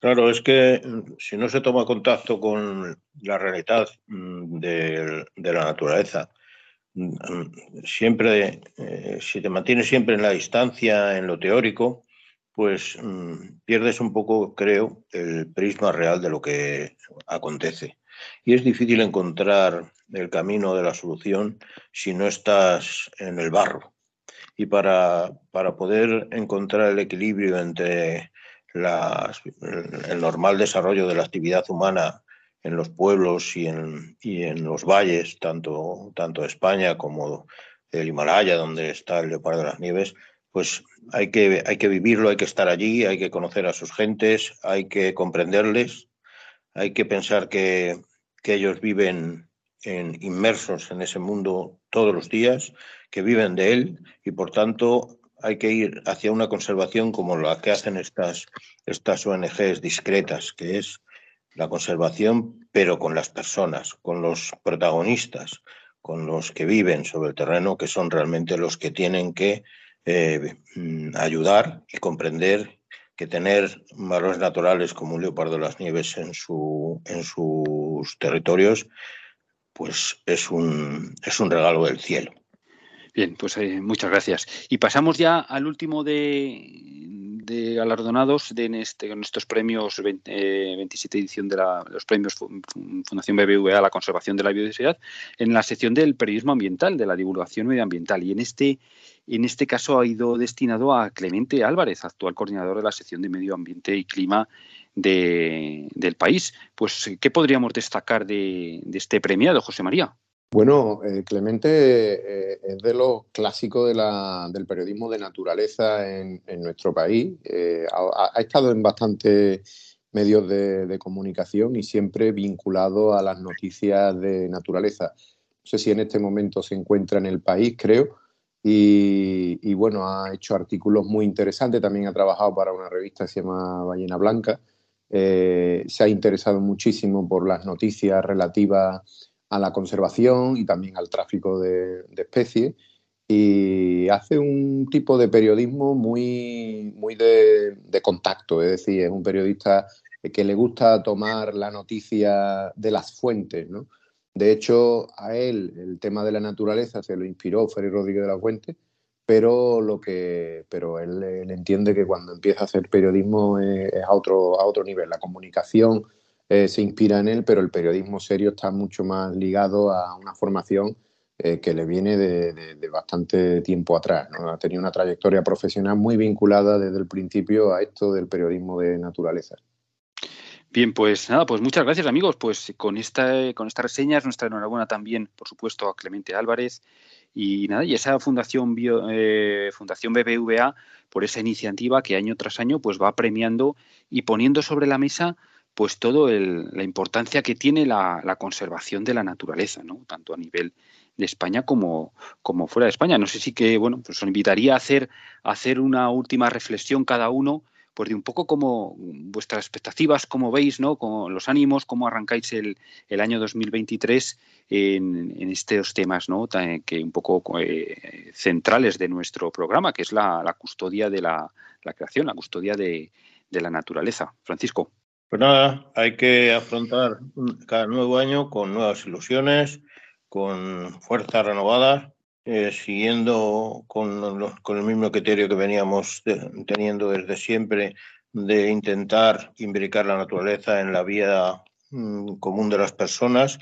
Claro, es que mm, si no se toma contacto con la realidad mm, de, la naturaleza, mm, siempre, eh, si te mantienes siempre en la distancia, en lo teórico, pues pierdes un poco, creo, el prisma real de lo que acontece. Y es difícil encontrar el camino de la solución si no estás en el barro. Y para, para poder encontrar el equilibrio entre el normal desarrollo de la actividad humana en los pueblos y en, y en los valles, tanto, tanto España como el Himalaya, donde está el leopardo de las nieves, pues hay que, hay que vivirlo, hay que estar allí, hay que conocer a sus gentes, hay que comprenderles, hay que pensar que, que ellos viven en, inmersos en ese mundo todos los días, que viven de él y por tanto hay que ir hacia una conservación como la que hacen estas, estas ONGs discretas, que es la conservación, pero con las personas, con los protagonistas, con los que viven sobre el terreno, que son realmente los que tienen que eh, mm, ayudar y comprender que tener valores naturales como un leopardo de las nieves en, su, en sus territorios, pues es un, es un regalo del cielo. Bien, pues eh, muchas gracias. Y pasamos ya al último de, galardonados de en, este, en estos premios 27 eh, edición de los premios Fundación BBVA a la conservación de la biodiversidad en la sección del periodismo ambiental, de la divulgación medioambiental. Y en este, en este caso ha ido destinado a Clemente Álvarez, actual coordinador de la sección de medio ambiente y clima del país. Pues, ¿qué podríamos destacar de, este premiado, José María? Bueno, eh, Clemente eh, es de los clásicos del periodismo de naturaleza en, nuestro país. Eh, ha, estado en bastantes medios de, comunicación y siempre vinculado a las noticias de naturaleza. No sé si en este momento se encuentra en el país, creo. Y, y bueno, ha hecho artículos muy interesantes. También ha trabajado para una revista que se llama Ballena Blanca eh, se ha interesado muchísimo por las noticias relativas a la conservación y también al tráfico de, especies. Y hace un tipo de periodismo muy, muy de, contacto, es decir, es un periodista que le gusta tomar la noticia de las fuentes, De hecho, a él el tema de la naturaleza se lo inspiró Félix Rodríguez de la Fuente, pero lo que pero él, entiende que cuando empieza a hacer periodismo es, a otro a otro nivel. La comunicación eh, se inspira en él pero el periodismo serio está mucho más ligado a una formación eh, que le viene de, bastante tiempo atrás ha tenido una trayectoria profesional muy vinculada desde el principio a esto del periodismo de naturaleza Bien, pues nada, pues muchas gracias amigos. Pues con esta, con estas reseñas, nuestra enhorabuena también, por supuesto, a Clemente Álvarez y nada, y esa fundación, eh, fundación BBVA, por esa iniciativa que año tras año pues va premiando y poniendo sobre la mesa pues todo la importancia que tiene la, conservación de la naturaleza, ¿no? Tanto a nivel de España como, como fuera de España. No sé si que, bueno, pues os invitaría a hacer, a hacer una última reflexión cada uno pues de un poco como vuestras expectativas, cómo veis, ¿no? Con los ánimos, cómo arrancáis el, el año 2023 en, en, estos temas, ¿no? Que un poco eh, centrales de nuestro programa, que es la, custodia de la, creación, la custodia de, de la naturaleza. Francisco. Pues nada, hay que afrontar cada nuevo año con nuevas ilusiones, con fuerzas renovadas eh, siguiendo con, el mismo criterio que veníamos teniendo desde siempre de intentar imbricar la naturaleza en la vida mm, común de las personas,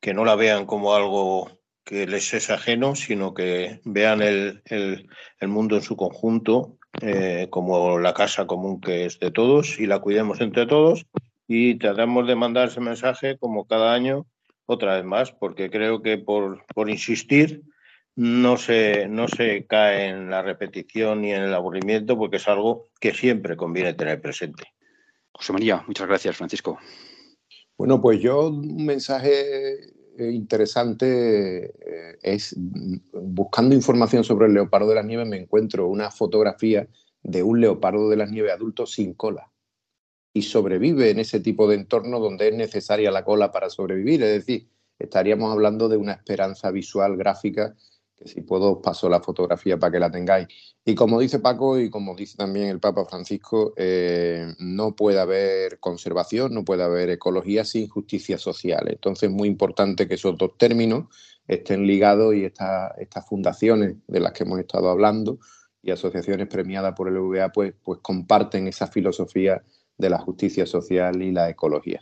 que no la vean como algo que les es ajeno, sino que vean el mundo en su conjunto eh, como la casa común que es de todos y la cuidemos entre todos y tratamos de mandar ese mensaje como cada año otra vez más, porque creo que por, por insistir no se, no se cae en la repetición ni en el aburrimiento porque es algo que siempre conviene tener presente. José María, muchas gracias, Francisco. Bueno, pues yo un mensaje interesante eh, es buscando información sobre el leopardo de las nieves me encuentro una fotografía de un leopardo de las nieves adulto sin cola. Y sobrevive en ese tipo de entorno donde es necesaria la cola para sobrevivir, es decir, estaríamos hablando de una esperanza visual gráfica si puedo os paso la fotografía para que la tengáis. Y como dice Paco y como dice también el Papa Francisco, eh, no puede haber conservación, no puede haber ecología sin justicia social. Entonces es muy importante que esos dos términos estén ligados y estas fundaciones de las que hemos estado hablando y asociaciones premiadas por el VA pues, pues comparten esa filosofía de la justicia social y la ecología.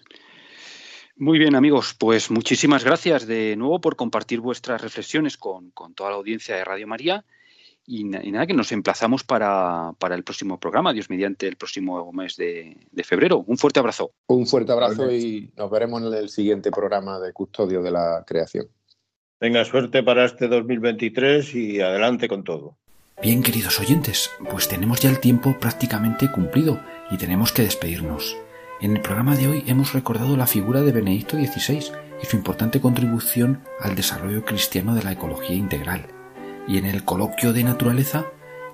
Muy bien, amigos, pues muchísimas gracias de nuevo por compartir vuestras reflexiones con, toda la audiencia de Radio María. Y, nada, que nos emplazamos para, el próximo programa, Dios mediante el próximo mes de, febrero. Un fuerte abrazo. Un fuerte abrazo y nos veremos en el siguiente programa de Custodio de la Creación. Venga, suerte para este 2023 y adelante con todo. Bien, queridos oyentes, pues tenemos ya el tiempo prácticamente cumplido y tenemos que despedirnos. En el programa de hoy hemos recordado la figura de Benedicto XVI y su importante contribución al desarrollo cristiano de la ecología integral. Y en el coloquio de naturaleza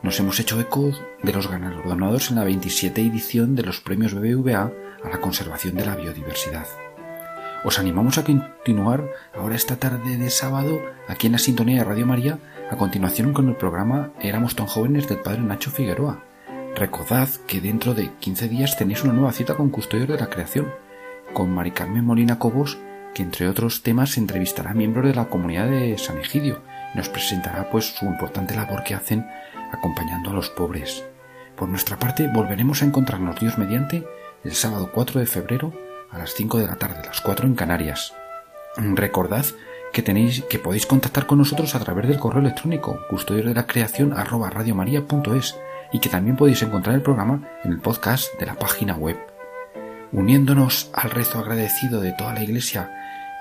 nos hemos hecho eco de los galardonados en la 27 edición de los premios BBVA a la conservación de la biodiversidad. Os animamos a continuar ahora esta tarde de sábado aquí en la sintonía de Radio María a continuación con el programa Éramos tan jóvenes del padre Nacho Figueroa Recordad que dentro de 15 días tenéis una nueva cita con Custodios de la Creación, con Mari Carmen Molina Cobos, que entre otros temas entrevistará a miembros de la comunidad de San Egidio y nos presentará pues su importante labor que hacen acompañando a los pobres. Por nuestra parte, volveremos a encontrarnos Dios mediante el sábado 4 de febrero a las 5 de la tarde, las 4 en Canarias. Recordad que tenéis que podéis contactar con nosotros a través del correo electrónico custodio de la creación y que también podéis encontrar el programa en el podcast de la página web. Uniéndonos al rezo agradecido de toda la Iglesia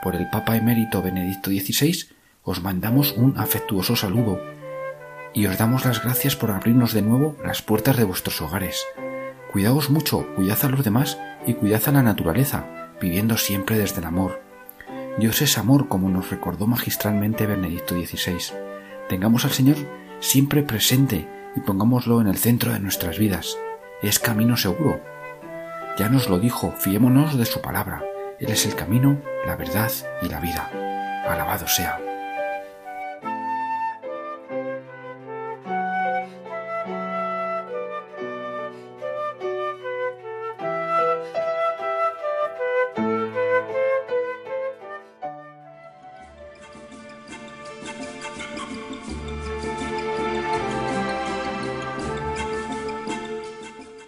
por el Papa emérito Benedicto XVI, os mandamos un afectuoso saludo y os damos las gracias por abrirnos de nuevo las puertas de vuestros hogares. Cuidaos mucho, cuidad a los demás y cuidad a la naturaleza, viviendo siempre desde el amor. Dios es amor, como nos recordó magistralmente Benedicto XVI. Tengamos al Señor siempre presente y pongámoslo en el centro de nuestras vidas. Es camino seguro. Ya nos lo dijo, fiémonos de su palabra. Él es el camino, la verdad y la vida. Alabado sea.